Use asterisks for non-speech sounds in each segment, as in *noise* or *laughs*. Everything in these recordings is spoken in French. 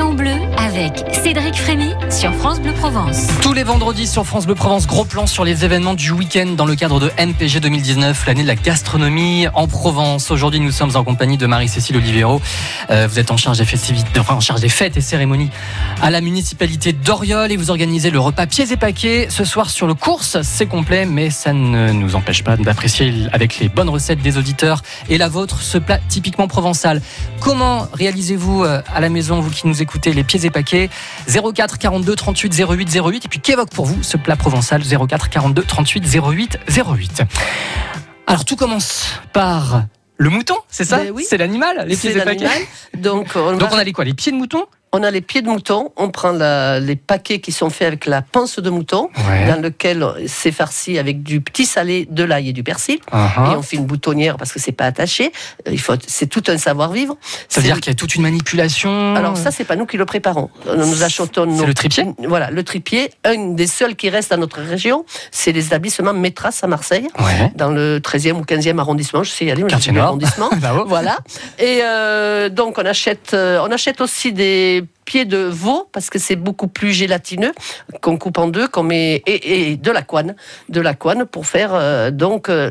en bleu avec Cédric Frémy sur France Bleu Provence. Tous les vendredis sur France Bleu Provence, gros plan sur les événements du week-end dans le cadre de NPG 2019, l'année de la gastronomie en Provence. Aujourd'hui, nous sommes en compagnie de Marie-Cécile Olivero. Euh, vous êtes en charge des en charge des fêtes et cérémonies à la municipalité d'Oriol et vous organisez le repas pieds et paquets ce soir sur le course. C'est complet, mais ça ne nous empêche pas d'apprécier avec les bonnes recettes des auditeurs et la vôtre ce plat typiquement provençal. Comment réalisez-vous euh, à la maison, vous qui nous écoutez, les pieds et paquets 04 42 38 08 08 et puis qu'évoque pour vous ce plat provençal 04 42 38 08 08. Alors tout commence par le mouton, c'est ça? Ben oui. C'est l'animal, les pieds et paquets. Donc, on, Donc va- on a les quoi? Les pieds de mouton on a les pieds de mouton, on prend la- les paquets qui sont faits avec la panse de mouton, Ouais. dans lequel c'est farci avec du petit salé, de l'ail et du persil. Uh-huh. Et on fait une boutonnière parce que c'est pas attaché. Euh, Il faut, c'est tout un savoir-vivre. Ça veut dire qu'il y a toute une manipulation. Alors ça, c'est pas nous qui le préparons. Nous achetons nos... Le tripier Voilà, le tripier. Un des seuls qui reste à notre région, c'est les établissements Métras à Marseille, Ouais. dans le 13e ou 15e arrondissement. Je sais y aller, mais je Nord. l'arrondissement. *laughs* Bravo. Voilà. Et euh, donc on achète, euh, on achète aussi des pieds de veau parce que c'est beaucoup plus gélatineux qu'on coupe en deux, qu'on met et, et de la couenne, de la couenne pour faire euh, donc euh,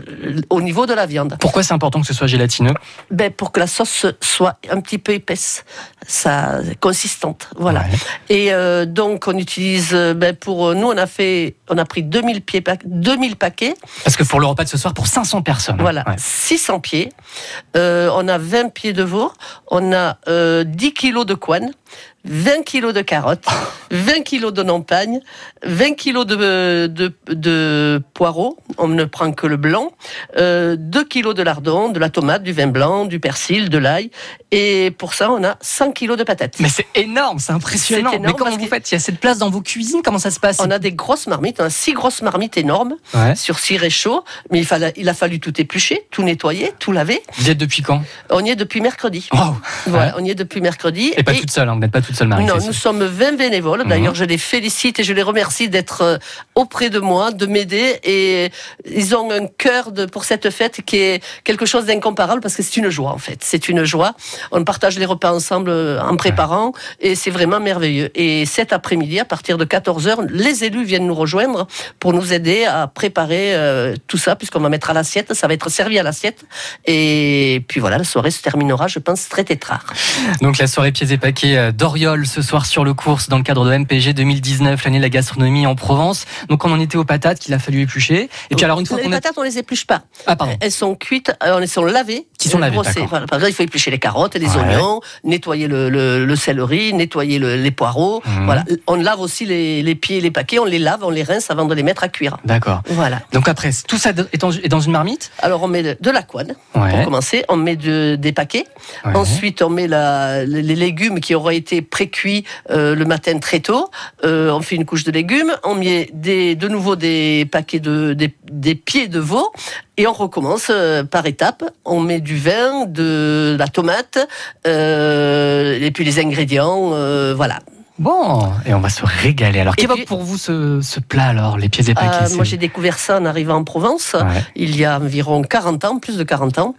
au niveau de la viande. Pourquoi c'est important que ce soit gélatineux? Ben pour que la sauce soit un petit peu épaisse, ça consistante, voilà. Ouais. Et euh, donc on utilise, ben pour nous on a fait, on a pris 2000 pieds, pa- 2000 paquets. Parce que pour le repas de ce soir, pour 500 personnes. Voilà, Ouais. 600 pieds. On a 20 pieds de veau. On a euh, 10 kilos de couenne, 20 kilos de carottes, *laughs* 20 kilos de nampagne, 20 kilos de, de, de poireaux. On ne prend que le blanc. Euh, 2 kilos de lardon, de la tomate, du vin blanc, du persil, de l'ail. Et pour ça, on a 100 kilos de patates. Mais c'est énorme, c'est impressionnant. Énorme Mais comment vous faites Il y a cette place dans vos cuisines Comment ça se passe On a des grosses marmites, on a six grosses marmites énormes Ouais. sur six réchauds, mais il, fallait, il a fallu tout éplucher, tout nettoyer, tout laver. Vous y êtes depuis quand On y est depuis mercredi. Wow. Voilà, on y est depuis mercredi. Et pas toute seule, hein, vous n'êtes pas toute seule, Marie. non, nous sommes 20 bénévoles. Mhm. D'ailleurs, je les félicite et je les remercie d'être euh, auprès de moi, de m'aider. Et ils ont un cœur de, pour cette fête qui est quelque chose d'incomparable parce que c'est une joie, en fait. C'est une joie. On partage les repas ensemble euh, en préparant et c'est vraiment merveilleux. Et cet après-midi, à partir de 14h, les élus viennent nous rejoindre pour nous aider à préparer euh, tout ça puisqu'on va mettre à l'assiette. Ça va être servi à l'assiette. Et puis voilà, la soirée se terminera, je pense, très tétrard. Donc la soirée pieds et paquets euh, ce soir sur le course dans le cadre de MPG 2019, l'année de la gastronomie en Provence. Donc on en était aux patates qu'il a fallu éplucher. Et puis alors une fois les qu'on a... patates, on les épluche pas. Ah pardon. Elles sont cuites, euh, elles sont lavées. Qui sont lavées. Voilà. Par exemple, il faut éplucher les carottes et les Ouais. oignons, nettoyer le, le- le céleri, nettoyer le- les poireaux. Mhm. Voilà. On lave aussi les, les pieds et les paquets, on les lave, on les rince avant de les mettre à cuire. D'accord. Voilà. Donc après, tout ça est dans, une marmite? Alors on met de, la couenne Ouais. pour commencer, on met de- des paquets. Ouais. Ensuite, on met la- les légumes qui auraient été pré-cuits euh, le matin très tôt. Euh, on fait une couche de légumes. On met des, de nouveau des paquets de des, des pieds de veau et on recommence euh, par étapes. On met du vin, de la tomate euh, et puis les ingrédients. voilà. Bon, et on va se régaler. Alors, qu'évoque pour vous ce, ce plat alors, les pieds et paquets Euh, moi, j'ai découvert ça en arrivant en Provence. Ouais. il y a environ 40 ans, plus de 40 ans.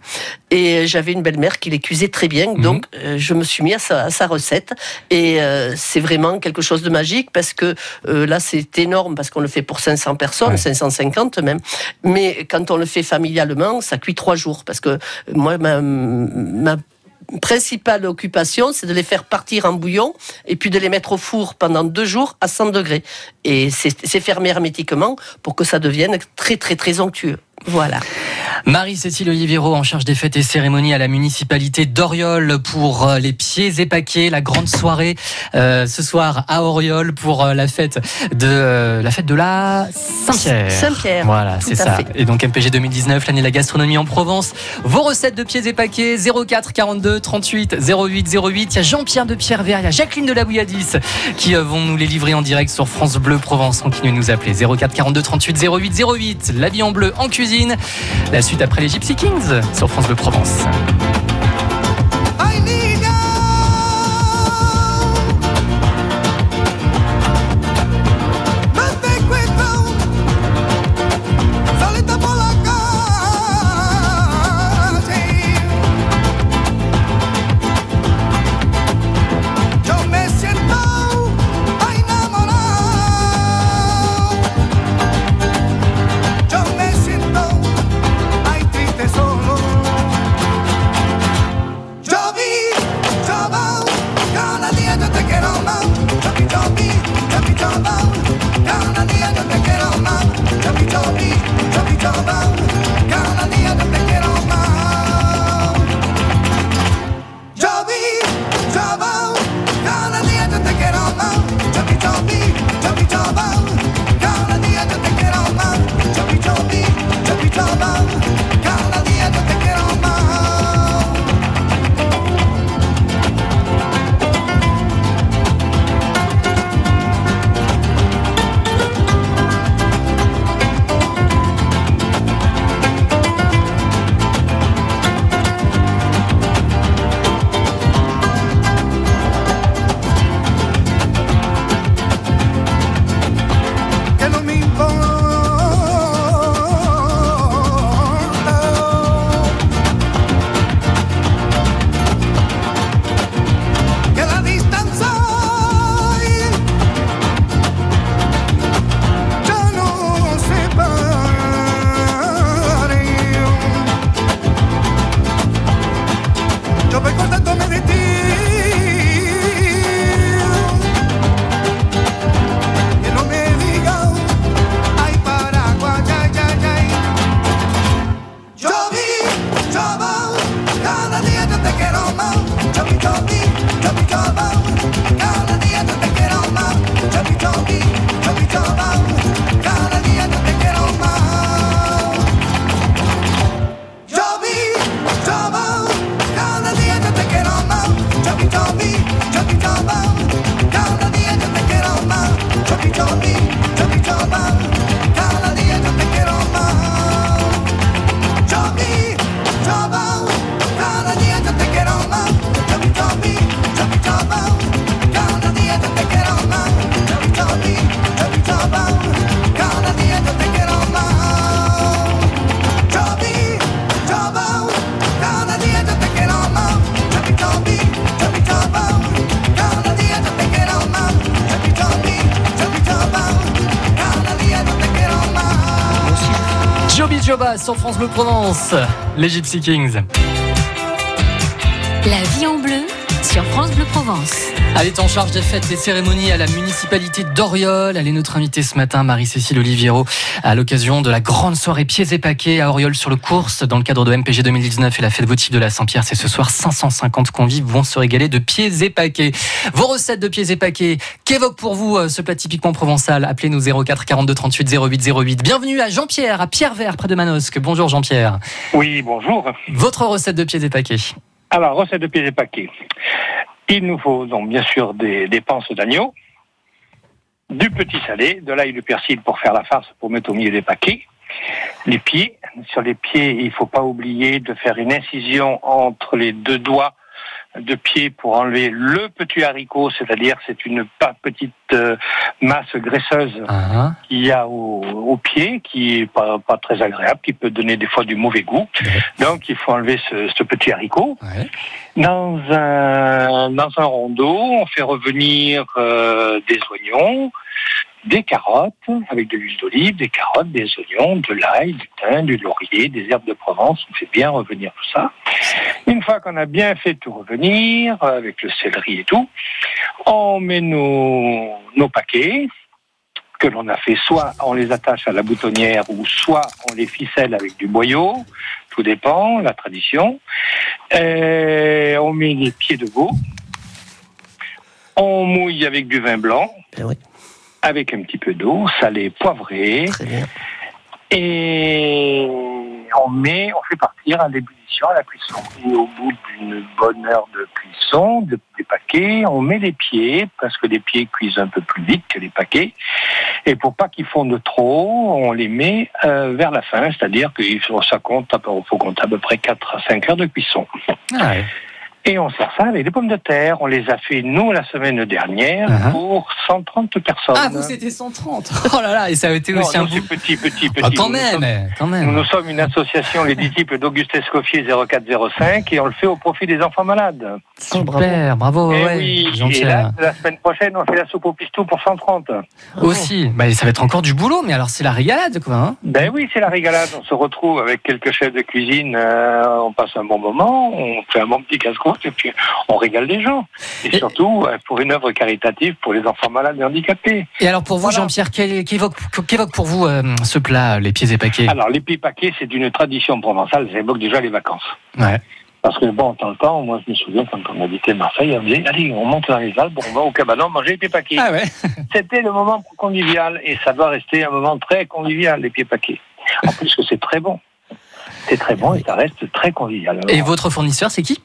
Et j'avais une belle-mère qui les cuisait très bien. Mhm. Donc, euh, je me suis mis à sa, à sa recette. Et euh, c'est vraiment quelque chose de magique parce que euh, là, c'est énorme parce qu'on le fait pour 500 personnes, Ouais. 550 même. Mais quand on le fait familialement, ça cuit trois jours. Parce que moi, ma, ma principale occupation, c'est de les faire partir en bouillon et puis de les mettre au four pendant deux jours à 100 degrés. Et c'est fermé hermétiquement pour que ça devienne très, très, très onctueux. Voilà. Marie-Cécile Olivero en charge des fêtes et cérémonies à la municipalité d'Oriol pour euh, les pieds et paquets, la grande soirée euh, ce soir à Oriol pour euh, la fête de euh, la fête de la Saint-Pierre. Saint-Pierre, Voilà, c'est ça. fait. Et donc MPG 2019, l'année de la gastronomie en Provence. Vos recettes de pieds et paquets 04 42 38 08 08. Il y a Jean-Pierre de Pierrevert, il y a Jacqueline de la Bouilladis qui vont nous les livrer en direct sur France Bleu Provence. Continuez de nous appeler 04 42 38 08 08. La vie en bleu en cuisine. La suite après les Gypsy Kings sur France Bleu Provence. Sur France Bleu Provence, les Gypsy Kings. La vie en bleu sur France Bleu Provence. Elle est en charge des fêtes et cérémonies à la municipalité d'Oriol. Elle est notre invitée ce matin, Marie-Cécile Oliviero, à l'occasion de la grande soirée pieds et paquets à Oriol sur le course dans le cadre de MPG 2019 et la fête votive de la Saint-Pierre. C'est ce soir, 550 convives vont se régaler de pieds et paquets. Vos recettes de pieds et paquets, qu'évoque pour vous euh, ce plat typiquement provençal Appelez-nous 04 42 38 08 08. Bienvenue à Jean-Pierre, à Pierre-Vert, près de Manosque. Bonjour Jean-Pierre. Oui, bonjour. Votre recette de pieds et paquets Alors, recette de pieds et paquets. Il nous faut donc bien sûr des, des panses d'agneau, du petit salé, de l'ail du persil pour faire la farce, pour mettre au milieu des paquets, les pieds. Sur les pieds, il ne faut pas oublier de faire une incision entre les deux doigts de pied pour enlever le petit haricot, c'est-à-dire c'est une pa- petite euh, masse graisseuse Ah, qu'il y a au, au pied, qui est pas, pas très agréable, qui peut donner des fois du mauvais goût. Donc il faut enlever ce, ce petit haricot. ouais. Dans un, dans un rondeau, on fait revenir euh, des oignons, des carottes avec de l'huile d'olive, des carottes, des oignons, de l'ail, du thym, du laurier, des herbes de Provence. On fait bien revenir tout ça. Une fois qu'on a bien fait tout revenir, euh, avec le céleri et tout, on met nos, nos paquets que l'on a fait, soit on les attache à la boutonnière ou soit on les ficelle avec du boyau, tout dépend, la tradition. Euh, on met les pieds de veau, on mouille avec du vin blanc, oui, avec un petit peu d'eau, salée, poivrée, très bien. et on met, on fait partir à l'ébullition, à la cuisson. Et au bout d'une bonne heure de cuisson, de, des paquets, on met les pieds, parce que les pieds cuisent un peu plus vite que les paquets. Et pour pas qu'ils fondent trop, on les met euh, vers la fin, c'est-à-dire faut, ça compte, peu- faut compter à peu près 4 à 5 heures de cuisson. Ah ouais. Et on sert ça avec des pommes de terre. On les a fait, nous, la semaine dernière, Uh-huh. pour 130 personnes. Ah, vous c'était 130 *laughs* Oh là là, et ça a été Non, aussi un bout. petit, petit, petit. Ah, quand Nous, nous sommes- même, quand Nous, même. nous sommes une association, les disciples d'Auguste Escoffier 0405, et on le fait au profit des enfants malades. Super, bravo, et ouais, oui, et là, la semaine prochaine, on fait la soupe au pistou pour 130. Aussi, bah, ça va être encore du boulot, mais alors c'est la régalade, quoi. Hein Ben oui, c'est la régalade. On se retrouve avec quelques chefs de cuisine, euh, on passe un bon moment, on fait un bon petit casse et puis on régale les gens. Et, Et- surtout euh, pour une œuvre caritative pour les enfants malades et handicapés. Et alors pour vous, Voilà. Jean-Pierre, qu'évoque pour vous euh, ce plat, les pieds épaqués Alors les pieds paquets, c'est une tradition provençale, ça évoque déjà les vacances. Ouais. Parce que bon, en le temps, moi je me souviens quand on habitait Marseille, on disait allez, on monte dans les Alpes, on va au cabanon manger les pieds paquets. Ah ouais. *laughs* C'était le moment convivial et ça doit rester un moment très convivial, les pieds paquets. En plus que c'est très bon. C'est très bon et ça reste très convivial. Alors, Et votre fournisseur, c'est qui?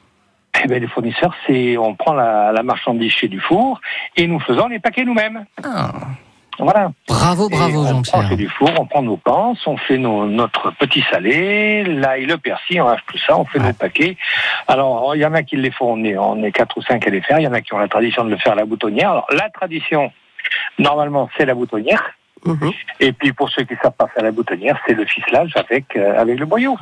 Eh ben, les fournisseurs, c'est on prend la, la marchandise chez du four et nous faisons les paquets nous-mêmes. Ah, Voilà. Bravo, bravo, on prend Jean-Pierre. chez du four, on prend nos panses, on fait nos, notre petit salé, l'ail, le persil, on hache tout ça, on fait Ouais. nos paquets. Alors, il y en a qui les font, on est, on est quatre ou cinq à les faire, il y en a qui ont la tradition de le faire à la boutonnière. Alors, la tradition, normalement, c'est la boutonnière. Mhm. Et puis, pour ceux qui ne savent pas faire la boutonnière, c'est le ficelage avec, euh, avec le boyau.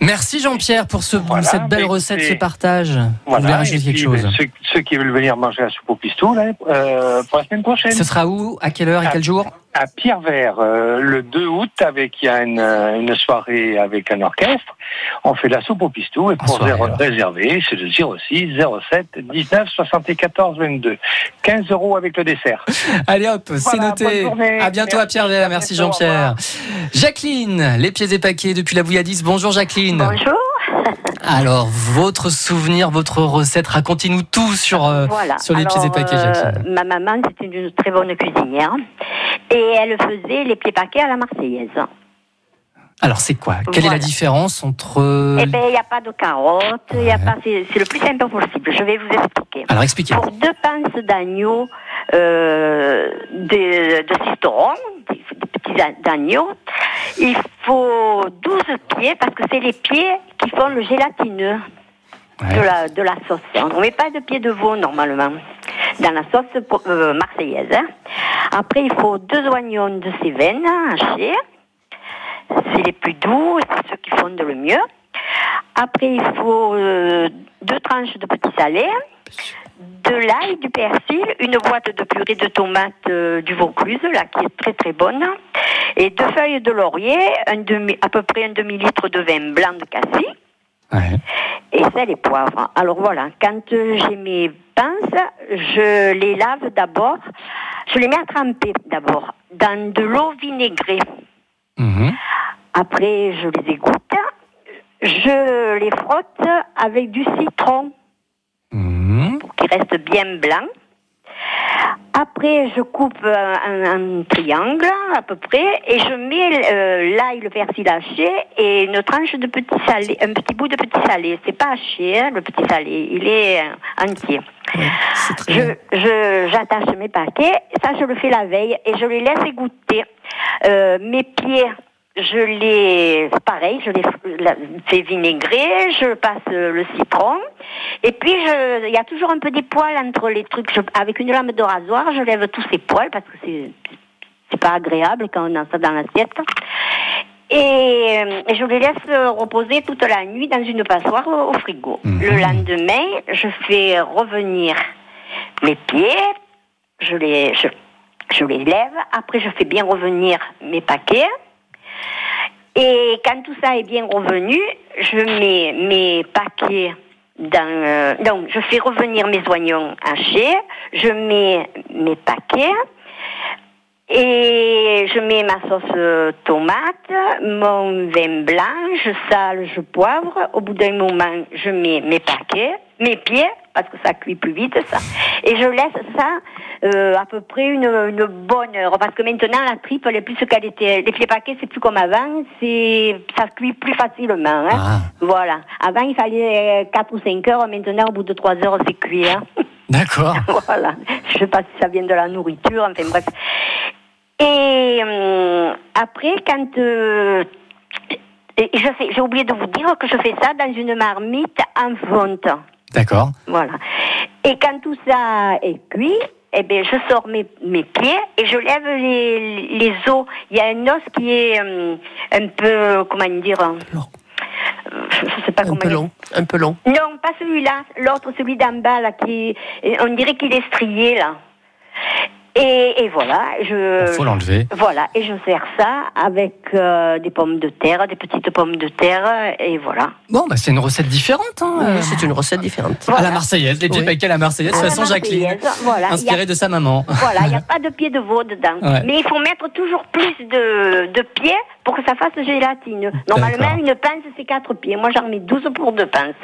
Merci Jean-Pierre pour ce, Voilà, cette belle recette, ce partage. Vous voulez Voilà. Rajouter quelque chose ceux, ceux qui veulent venir manger la soupe au pistou, là, euh, pour la semaine prochaine. Ce sera où À quelle heure et quel jour? À Pierre-Vert euh, le 2 août avec il y a une, euh, une soirée avec un orchestre. On fait la soupe au pistou et pour soirée, réserver, c'est le 06 07 19 74 22. 15 euros avec le dessert. Allez hop, c'est noté. bonne journée. À bientôt à Merci, Pierre-Vert. à Merci Jean-Pierre. Jacqueline, les pieds épaqués depuis la Bouilladis. Bonjour Jacqueline. Bonjour. *laughs* Alors, votre souvenir, votre recette, racontez-nous tout sur, euh, voilà. sur les Alors, pieds épaquets, euh, Jacqueline. ma maman, c'était une très bonne cuisinière. Et elle faisait les pieds paquets à la Marseillaise. Alors, c'est quoi? Quelle est la différence entre... Eh bien, il n'y a pas de carottes, il y a Ouais. pas, c'est le plus simple possible. Je vais vous expliquer. Alors, expliquez. Pour deux pinces d'agneau, euh, de, de cisteron, des, des petits agneaux, il faut 12 pieds parce que c'est les pieds qui font le gélatineux de, la, de la sauce. On ne met pas de pieds de veau normalement dans la sauce pour- euh, marseillaise. hein. Après, il faut deux oignons de Cévennes hachés. C'est les plus doux, c'est ceux qui fondent le mieux. Après, il faut euh, deux tranches de petits salés, de l'ail, du persil, une boîte de purée de tomates euh, du Vaucluse, là, qui est très très bonne, et deux feuilles de laurier, un demi, à peu près un demi-litre de vin blanc de cassis, Ouais. et sel et poivre. Alors voilà, quand j'ai mes pinces, je les lave d'abord, je les mets à tremper d'abord dans de l'eau vinaigrée. Mhm. Après, je les égoutte, je les frotte avec du citron Restent bien blancs. Après, je coupe un, triangle à peu près et je mets euh, l'ail, le persil haché et une tranche de petit salé, un petit bout de petit salé. C'est pas haché, hein, le petit salé, il est euh, entier. Très je, j'attache mes paquets, ça je le fais la veille et je les laisse égoutter. Euh, mes pieds, je les, pareil, je les fais vinaigrer, je passe le citron et puis je, il y a toujours un peu des poils entre les trucs. Je- avec une lame de rasoir, je lève tous ces poils parce que c'est, c'est pas agréable quand on a ça dans l'assiette. Et, et je les laisse reposer toute la nuit dans une passoire au, au frigo. Mhm. Le lendemain, je fais revenir mes pieds, je les, je, je les lève, après je fais bien revenir mes paquets. Et quand tout ça est bien revenu, je mets mes paquets dans... euh, donc, je fais revenir mes oignons hachés, je mets mes paquets, et je mets ma sauce euh, tomate, mon vin blanc, je sale, je poivre. Au bout d'un moment, je mets mes paquets, mes pieds, parce que ça cuit plus vite, ça. Et je laisse ça euh, à peu près une, une bonne heure. Parce que maintenant, la tripe, elle est plus ce qu'elle était. Les pieds paquets, c'est plus comme avant. C'est, ça cuit plus facilement. Hein. Ah, Voilà. Avant, il fallait 4 ou 5 heures. Maintenant, au bout de 3 heures, c'est cuit. Hein. *laughs* d'accord. *laughs* voilà. Je sais pas si ça vient de la nourriture, enfin bref. Et hum, après, quand euh, et je fais, j'ai oublié de vous dire que je fais ça dans une marmite en fonte. D'accord. Voilà. Et quand tout ça est cuit, eh bien, je sors mes, mes pieds et je lève les, les os. Il y a un os qui est hum, un peu, comment dire, euh, Long. je ne sais pas Un comment peu long, un peu long. Non, pas celui-là. L'autre, celui d'en bas, là, qui, on dirait qu'il est strié, là. Et, et voilà, je. Il faut l'enlever. Voilà, et je sers ça avec euh, des pommes de terre, des petites pommes de terre, et voilà. Bon, bah, c'est une recette différente. Hein, euh, Oui, c'est une recette différente. à la Marseillaise, les pieds Oui. paquets à la Marseillaise, de À toute la façon, Jacqueline. Voilà, a- Inspirée de sa maman. Voilà, il n'y a *laughs* pas de pied de veau dedans. Ouais. Mais il faut mettre toujours plus de, de pieds pour que ça fasse gélatine. Normalement, une pince, c'est 4 pieds. Moi, j'en mets 12 pour deux pinces.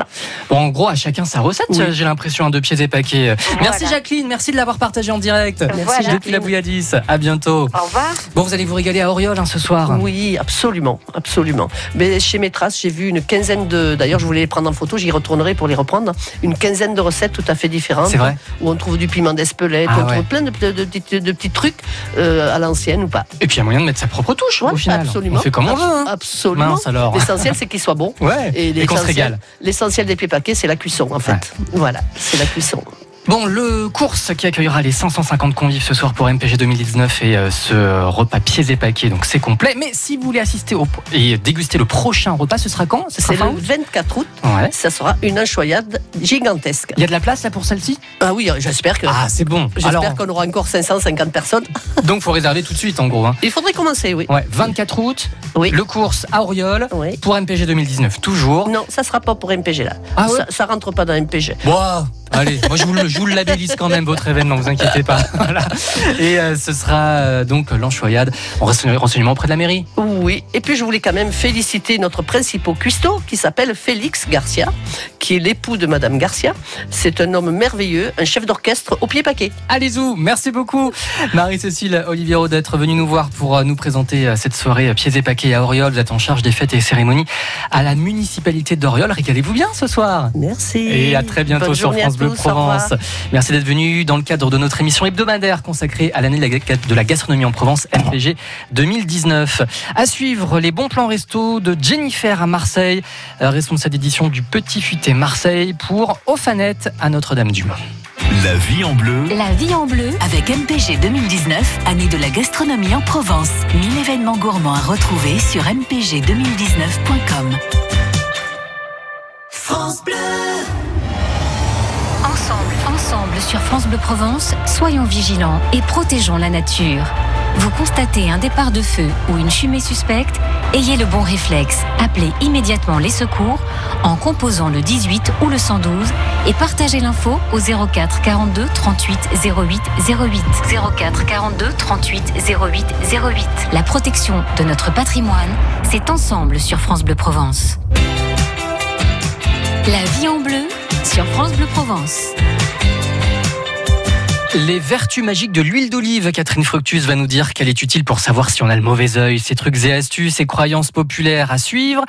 Bon, en gros, à chacun sa recette, Oui. j'ai l'impression, hein, de pieds et paquets. Merci. Jacqueline, merci de l'avoir partagé en direct. Voilà. Depuis la Bouilladis. À bientôt. Au revoir. Bon, vous allez vous régaler à Oriol hein, ce soir. Oui, absolument, absolument. Mais chez mes traces, j'ai vu une quinzaine de. D'ailleurs, je voulais les prendre en photo, j'y retournerai pour les reprendre. Une quinzaine de recettes tout à fait différentes. C'est vrai Où on trouve du piment d'Espelette, Ah on ouais. trouve plein de, de- de petits- de petits trucs euh, à l'ancienne ou pas. Et puis, il y a moyen de mettre sa propre touche Ouais, au final. absolument. On fait comme on veut. hein. Absolument. Mince alors. L'essentiel, c'est qu'ils soient bons. Ouais, Et, et qu'on se régale. L'essentiel des pieds paquets, c'est la cuisson, en fait. Voilà, c'est la cuisson. Bon, le course qui accueillera les 550 convives ce soir pour MPG 2019 et euh, ce repas pieds et paquets, donc c'est complet. Mais si vous voulez assister au, et déguster le prochain repas, ce sera quand? Ce sera C'est le août? 24 août. Ouais. Ça sera une enchoyade gigantesque. Il y a de la place là pour celle-ci? Ah oui, j'espère que. Ah, c'est bon. Alors, J'espère qu'on aura encore 550 personnes. *laughs* donc faut réserver tout de suite en gros. Hein. Il faudrait commencer, oui. Ouais, 24 août, Oui. le course à Oriol Oui. pour MPG 2019 toujours. Non, ça sera pas pour MPG là. Ah ouais? Ça, ça rentre pas dans MPG. Bon, allez, moi je vous, le, je vous le labellise quand même votre événement, vous inquiétez pas. *laughs* Voilà. Et euh, ce sera euh, donc l'enchoyade en renseignement auprès de la mairie. Oui. Et puis je voulais quand même féliciter notre principal cuistot qui s'appelle Félix Garcia, qui est l'époux de Madame Garcia. C'est un homme merveilleux, un chef d'orchestre au pied paquet. Allez-y, merci beaucoup Marie-Cécile Oliviero d'être venue nous voir pour euh, nous présenter cette soirée pieds et paquets à Oriol. Vous êtes en charge des fêtes et cérémonies à la municipalité d'Oriol. Régalez-vous bien ce soir. Merci. Et à très bientôt Bonne sur France Bleu. Provence. Merci d'être venu dans le cadre de notre émission hebdomadaire consacrée à l'année de la- de la gastronomie en Provence, MPG 2019. À suivre, les bons plans resto de Jennifer à Marseille, euh, responsable d'édition du Petit Futé Marseille pour Ophanette à Notre-Dame-du-Mont. La vie en bleu. La vie en bleu Avec MPG 2019, année de la gastronomie en Provence. 1000 événements gourmands à retrouver sur mpg2019.com. sur France Bleu Provence, soyons vigilants et protégeons la nature. Vous constatez un départ de feu ou une fumée suspecte? Ayez le bon réflexe. Appelez immédiatement les secours en composant le 18 ou le 112 et partagez l'info au 04 42 38 08 08 04 42 38 08 08. La protection de notre patrimoine, c'est ensemble sur France Bleu Provence. La vie en bleu sur France Bleu Provence. Les vertus magiques de l'huile d'olive, Catherine Fructus va nous dire qu'elle est utile pour savoir si on a le mauvais œil, ses trucs et astuces, ses croyances populaires à suivre.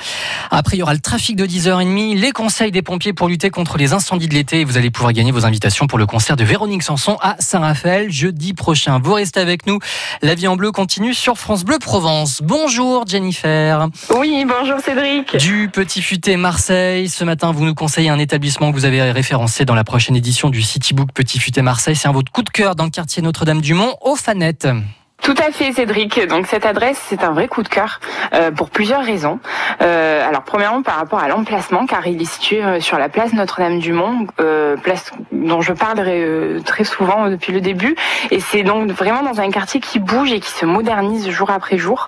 Après, il y aura le trafic de 10h30, les conseils des pompiers pour lutter contre les incendies de l'été et vous allez pouvoir gagner vos invitations pour le concert de Véronique Sanson à Saint-Raphaël jeudi prochain. Vous restez avec nous. La vie en bleu continue sur France Bleu Provence. Bonjour Jennifer. Oui, bonjour Cédric. Du Petit Futé Marseille. Ce matin, vous nous conseillez un établissement que vous avez référencé dans la prochaine édition du Citybook Petit Futé Marseille. C'est un votre coup de cœur dans le quartier Notre-Dame-du-Mont, au Fanette. Tout à fait Cédric. Donc cette adresse, c'est un vrai coup de cœur euh, pour plusieurs raisons. Euh, alors premièrement par rapport à l'emplacement, car il est situé euh, sur la place Notre-Dame-du-Mont, euh, place dont je parle euh, très souvent depuis le début. Et c'est donc vraiment dans un quartier qui bouge et qui se modernise jour après jour.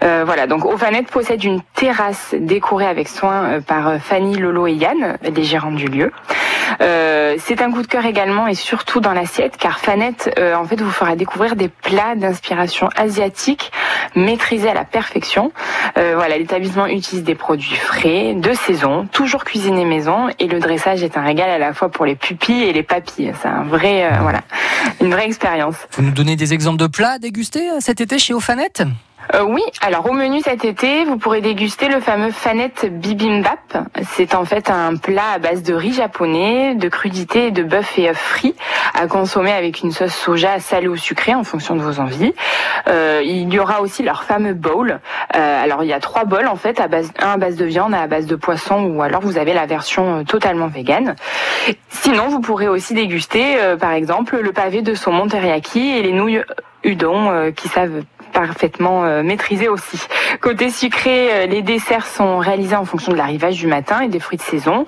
Voilà, donc Ovanet possède une terrasse décorée avec soin par Fanny, Lolo et Yann, les gérants du lieu. Euh, c'est un coup de cœur également et surtout dans l'assiette car Fanette en fait vous fera découvrir des plats d'inspiration asiatique maîtrisés à la perfection. Euh, voilà, l'établissement utilise des produits frais, de saison, toujours cuisinés maison et le dressage est un régal à la fois pour les pupilles et les papilles. C'est un vrai euh, voilà, une vraie expérience. Vous nous donnez des exemples de plats à déguster euh, cet été chez Ofanette Euh, oui, alors au menu cet été, vous pourrez déguster le fameux Fanette Bibimbap. C'est en fait un plat à base de riz japonais, de crudités de bœuf et œufs frits à consommer avec une sauce soja salée ou sucrée en fonction de vos envies. Euh, il y aura aussi leur fameux bowl. Euh, alors il y a trois bowls en fait, à base, un à base de viande, un à base de poisson ou alors vous avez la version euh, totalement végane. Sinon, vous pourrez aussi déguster euh, par exemple le pavé de saumon teriyaki et les nouilles udon euh, qui savent parfaitement euh, maîtrisé aussi. Côté sucré, euh, les desserts sont réalisés en fonction de l'arrivage du matin et des fruits de saison.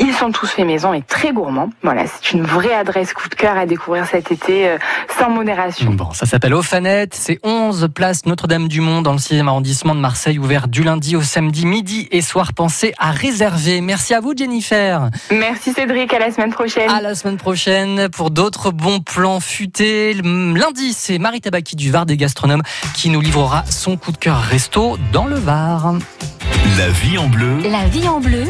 Ils sont tous faits maison et très gourmands. Voilà, c'est une vraie adresse coup de cœur à découvrir cet été euh, sans modération. Bon, ça s'appelle Ophanet, c'est 11 place Notre-Dame-du-Mont dans le 6e arrondissement de Marseille, ouvert du lundi au samedi midi et soir. Pensez à réserver. Merci à vous Jennifer. Merci Cédric, à la semaine prochaine. À la semaine prochaine pour d'autres bons plans futés. Lundi, c'est Marie Tabaki du Var des gastronomes qui nous livrera son coup de cœur resto dans le Var. La vie en bleu. La vie en bleu.